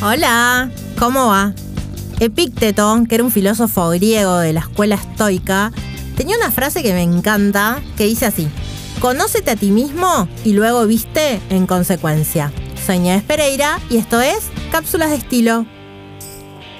Hola, ¿cómo va? Epícteto, que era un filósofo griego de la escuela estoica, tenía una frase que me encanta que dice así: Conócete a ti mismo y luego viste en consecuencia. Soy Nieves Pereira y esto es Cápsulas de Estilo.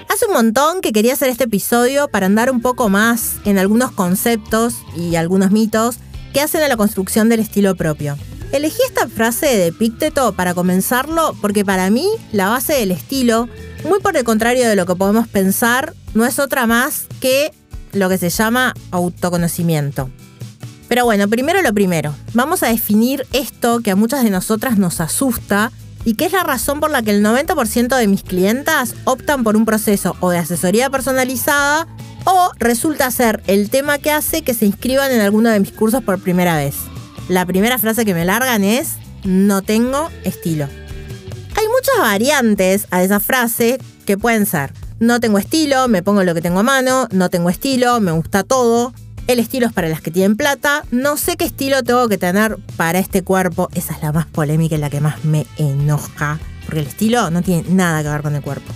Hace un montón que quería hacer este episodio para andar un poco más en algunos conceptos y algunos mitos que hacen a la construcción del estilo propio. Elegí esta frase de Epícteto para comenzarlo porque para mí la base del estilo, muy por el contrario de lo que podemos pensar, no es otra más que lo que se llama autoconocimiento. Pero bueno, primero lo primero, vamos a definir esto que a muchas de nosotras nos asusta y que es la razón por la que el 90% de mis clientas optan por un proceso o de asesoría personalizada o resulta ser el tema que hace que se inscriban en alguno de mis cursos por primera vez la primera frase que me largan es, no tengo estilo. Hay muchas variantes a esa frase que pueden ser, no tengo estilo, me pongo lo que tengo a mano, no tengo estilo, me gusta todo, el estilo es para las que tienen plata, no sé qué estilo tengo que tener para este cuerpo, esa es la más polémica y la que más me enoja, porque el estilo no tiene nada que ver con el cuerpo.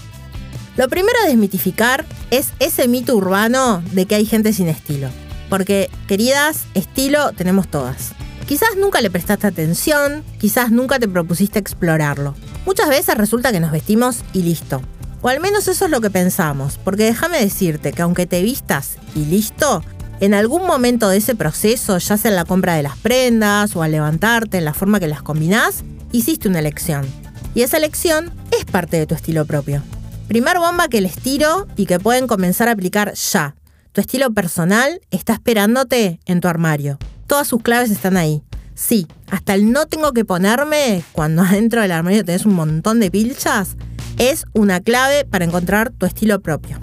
Lo primero a desmitificar es ese mito urbano de que hay gente sin estilo. Porque, queridas, estilo tenemos todas. Quizás nunca le prestaste atención, quizás nunca te propusiste explorarlo. Muchas veces resulta que nos vestimos y listo. O al menos eso es lo que pensamos, porque déjame decirte que aunque te vistas y listo, en algún momento de ese proceso, ya sea en la compra de las prendas o al levantarte, en la forma que las combinás, hiciste una elección. Y esa elección es parte de tu estilo propio. Primer bomba que les tiro y que pueden comenzar a aplicar ya. Tu estilo personal está esperándote en tu armario todas sus claves están ahí. Sí, hasta el no tengo que ponerme cuando adentro del armario tenés un montón de pilchas, es una clave para encontrar tu estilo propio.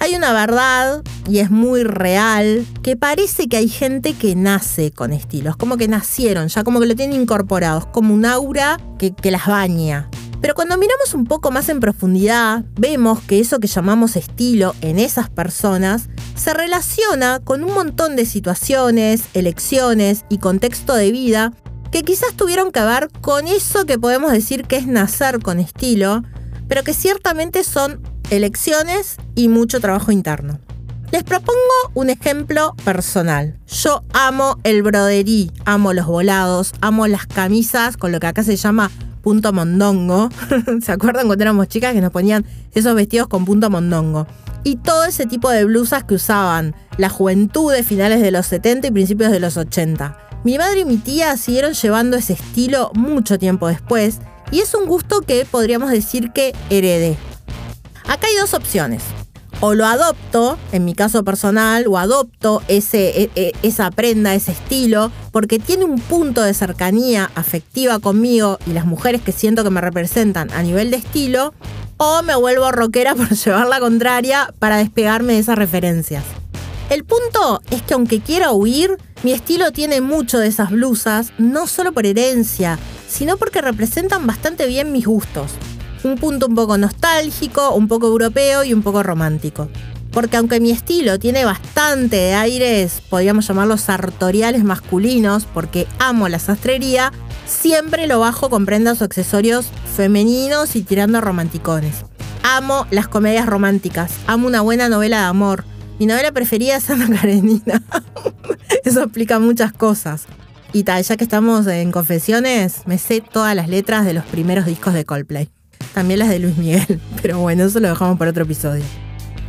Hay una verdad, y es muy real, que parece que hay gente que nace con estilos, como que nacieron, ya como que lo tienen incorporados, como un aura que, que las baña. Pero cuando miramos un poco más en profundidad, vemos que eso que llamamos estilo en esas personas se relaciona con un montón de situaciones, elecciones y contexto de vida que quizás tuvieron que ver con eso que podemos decir que es nacer con estilo, pero que ciertamente son elecciones y mucho trabajo interno. Les propongo un ejemplo personal. Yo amo el broderí, amo los volados, amo las camisas con lo que acá se llama punto mondongo. ¿Se acuerdan cuando éramos chicas que nos ponían esos vestidos con punto mondongo? Y todo ese tipo de blusas que usaban la juventud de finales de los 70 y principios de los 80. Mi madre y mi tía siguieron llevando ese estilo mucho tiempo después y es un gusto que podríamos decir que heredé. Acá hay dos opciones o lo adopto, en mi caso personal, o adopto e, e, esa prenda, ese estilo, porque tiene un punto de cercanía afectiva conmigo y las mujeres que siento que me representan a nivel de estilo, o me vuelvo rockera por llevar la contraria para despegarme de esas referencias. El punto es que aunque quiera huir, mi estilo tiene mucho de esas blusas, no solo por herencia, sino porque representan bastante bien mis gustos un punto un poco nostálgico, un poco europeo y un poco romántico. Porque aunque mi estilo tiene bastante de aires, podríamos llamarlos sartoriales masculinos, porque amo la sastrería, siempre lo bajo con prendas o accesorios femeninos y tirando romanticones. Amo las comedias románticas, amo una buena novela de amor. Mi novela preferida es Ana Karenina. Eso explica muchas cosas. Y tal, ya que estamos en confesiones, me sé todas las letras de los primeros discos de Coldplay también las de Luis Miguel, pero bueno, eso lo dejamos para otro episodio.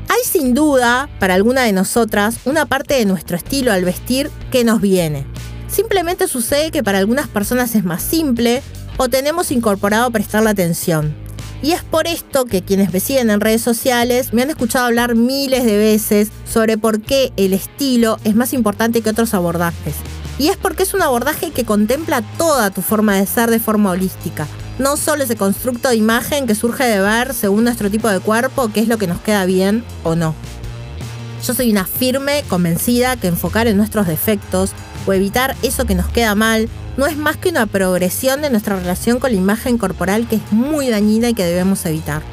Hay sin duda, para alguna de nosotras, una parte de nuestro estilo al vestir que nos viene. Simplemente sucede que para algunas personas es más simple o tenemos incorporado prestarle atención. Y es por esto que quienes me siguen en redes sociales me han escuchado hablar miles de veces sobre por qué el estilo es más importante que otros abordajes. Y es porque es un abordaje que contempla toda tu forma de ser de forma holística, no solo ese constructo de imagen que surge de ver según nuestro tipo de cuerpo qué es lo que nos queda bien o no. Yo soy una firme convencida que enfocar en nuestros defectos o evitar eso que nos queda mal no es más que una progresión de nuestra relación con la imagen corporal que es muy dañina y que debemos evitar.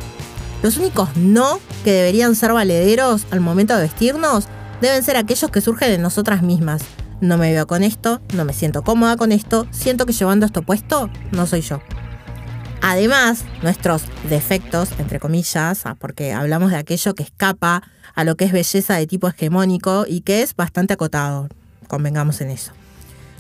Los únicos no que deberían ser valederos al momento de vestirnos deben ser aquellos que surgen de nosotras mismas. No me veo con esto, no me siento cómoda con esto, siento que llevando esto puesto no soy yo. Además, nuestros defectos, entre comillas, ah, porque hablamos de aquello que escapa a lo que es belleza de tipo hegemónico y que es bastante acotado, convengamos en eso.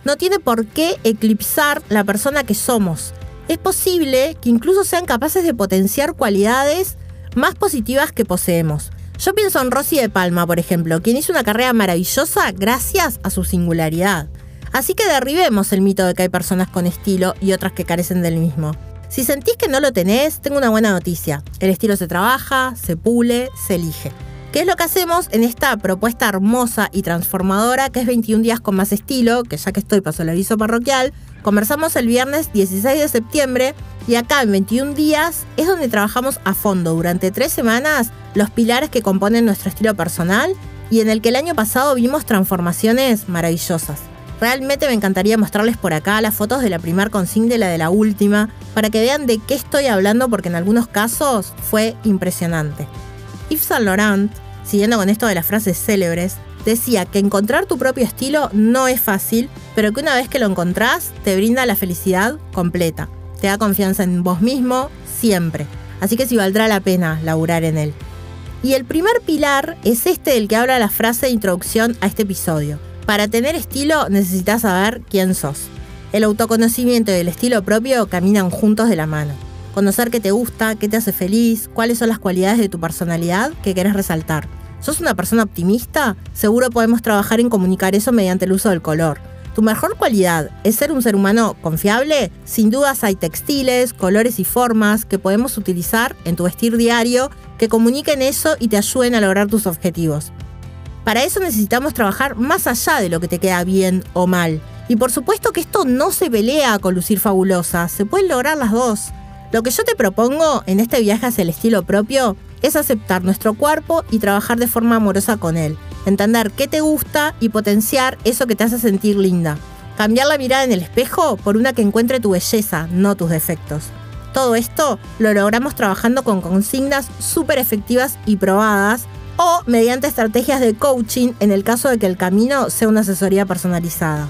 No tiene por qué eclipsar la persona que somos. Es posible que incluso sean capaces de potenciar cualidades más positivas que poseemos. Yo pienso en Rosy de Palma, por ejemplo, quien hizo una carrera maravillosa gracias a su singularidad. Así que derribemos el mito de que hay personas con estilo y otras que carecen del mismo. Si sentís que no lo tenés, tengo una buena noticia. El estilo se trabaja, se pule, se elige. ¿Qué es lo que hacemos en esta propuesta hermosa y transformadora que es 21 días con más estilo? Que ya que estoy paso el aviso parroquial, conversamos el viernes 16 de septiembre y acá en 21 días es donde trabajamos a fondo durante tres semanas los pilares que componen nuestro estilo personal y en el que el año pasado vimos transformaciones maravillosas. Realmente me encantaría mostrarles por acá las fotos de la primer consigna y la de la última, para que vean de qué estoy hablando porque en algunos casos fue impresionante. Yves Saint Laurent, siguiendo con esto de las frases célebres, decía que encontrar tu propio estilo no es fácil, pero que una vez que lo encontrás te brinda la felicidad completa. Te da confianza en vos mismo siempre. Así que sí valdrá la pena laburar en él. Y el primer pilar es este del que habla la frase de introducción a este episodio. Para tener estilo necesitas saber quién sos. El autoconocimiento y el estilo propio caminan juntos de la mano. Conocer qué te gusta, qué te hace feliz, cuáles son las cualidades de tu personalidad que querés resaltar. ¿Sos una persona optimista? Seguro podemos trabajar en comunicar eso mediante el uso del color. ¿Tu mejor cualidad es ser un ser humano confiable? Sin dudas hay textiles, colores y formas que podemos utilizar en tu vestir diario que comuniquen eso y te ayuden a lograr tus objetivos. Para eso necesitamos trabajar más allá de lo que te queda bien o mal. Y por supuesto que esto no se pelea con lucir fabulosa, se pueden lograr las dos. Lo que yo te propongo en este viaje hacia el estilo propio es aceptar nuestro cuerpo y trabajar de forma amorosa con él, entender qué te gusta y potenciar eso que te hace sentir linda. Cambiar la mirada en el espejo por una que encuentre tu belleza, no tus defectos. Todo esto lo logramos trabajando con consignas súper efectivas y probadas o mediante estrategias de coaching en el caso de que el camino sea una asesoría personalizada.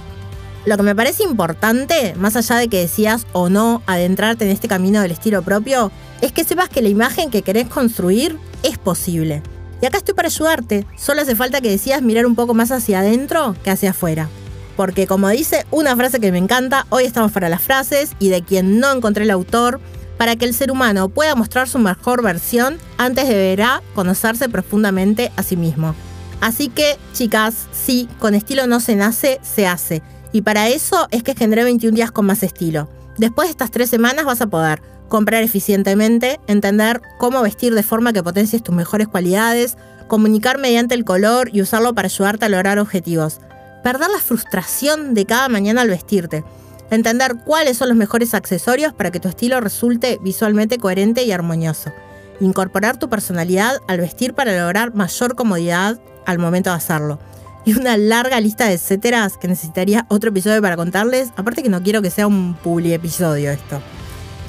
Lo que me parece importante, más allá de que decías o no adentrarte en este camino del estilo propio, es que sepas que la imagen que querés construir es posible. Y acá estoy para ayudarte, solo hace falta que decidas mirar un poco más hacia adentro que hacia afuera. Porque como dice una frase que me encanta, hoy estamos para las frases y de quien no encontré el autor, para que el ser humano pueda mostrar su mejor versión, antes deberá conocerse profundamente a sí mismo. Así que, chicas, sí, con estilo no se nace, se hace. Y para eso es que generé 21 días con más estilo. Después de estas tres semanas vas a poder comprar eficientemente, entender cómo vestir de forma que potencies tus mejores cualidades, comunicar mediante el color y usarlo para ayudarte a lograr objetivos. Perder la frustración de cada mañana al vestirte entender cuáles son los mejores accesorios para que tu estilo resulte visualmente coherente y armonioso. Incorporar tu personalidad al vestir para lograr mayor comodidad al momento de hacerlo. Y una larga lista de etcéteras que necesitaría otro episodio para contarles, aparte que no quiero que sea un publi episodio esto.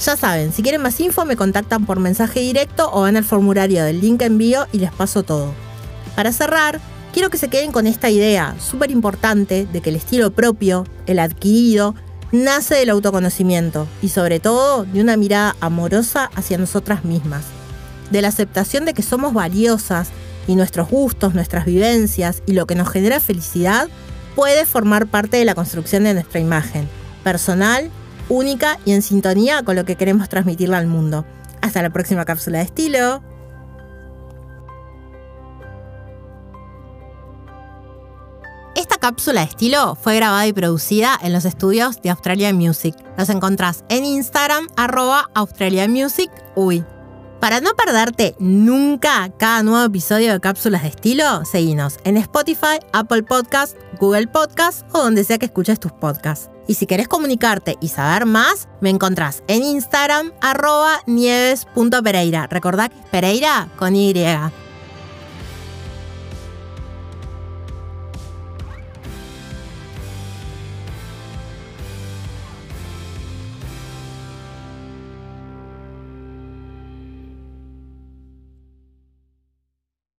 Ya saben, si quieren más info me contactan por mensaje directo o van al formulario del link envío y les paso todo. Para cerrar, quiero que se queden con esta idea súper importante de que el estilo propio, el adquirido, nace del autoconocimiento y sobre todo de una mirada amorosa hacia nosotras mismas, de la aceptación de que somos valiosas y nuestros gustos, nuestras vivencias y lo que nos genera felicidad puede formar parte de la construcción de nuestra imagen, personal, única y en sintonía con lo que queremos transmitirle al mundo. Hasta la próxima cápsula de estilo. Cápsula de estilo fue grabada y producida en los estudios de Australia Music. Nos encontrás en Instagram, arroba Australia Music Uy. Para no perderte nunca cada nuevo episodio de Cápsulas de Estilo, seguinos en Spotify, Apple Podcast, Google Podcast o donde sea que escuches tus podcasts. Y si querés comunicarte y saber más, me encontrás en Instagram, arroba nieves.pereira. Recordá Pereira con Y.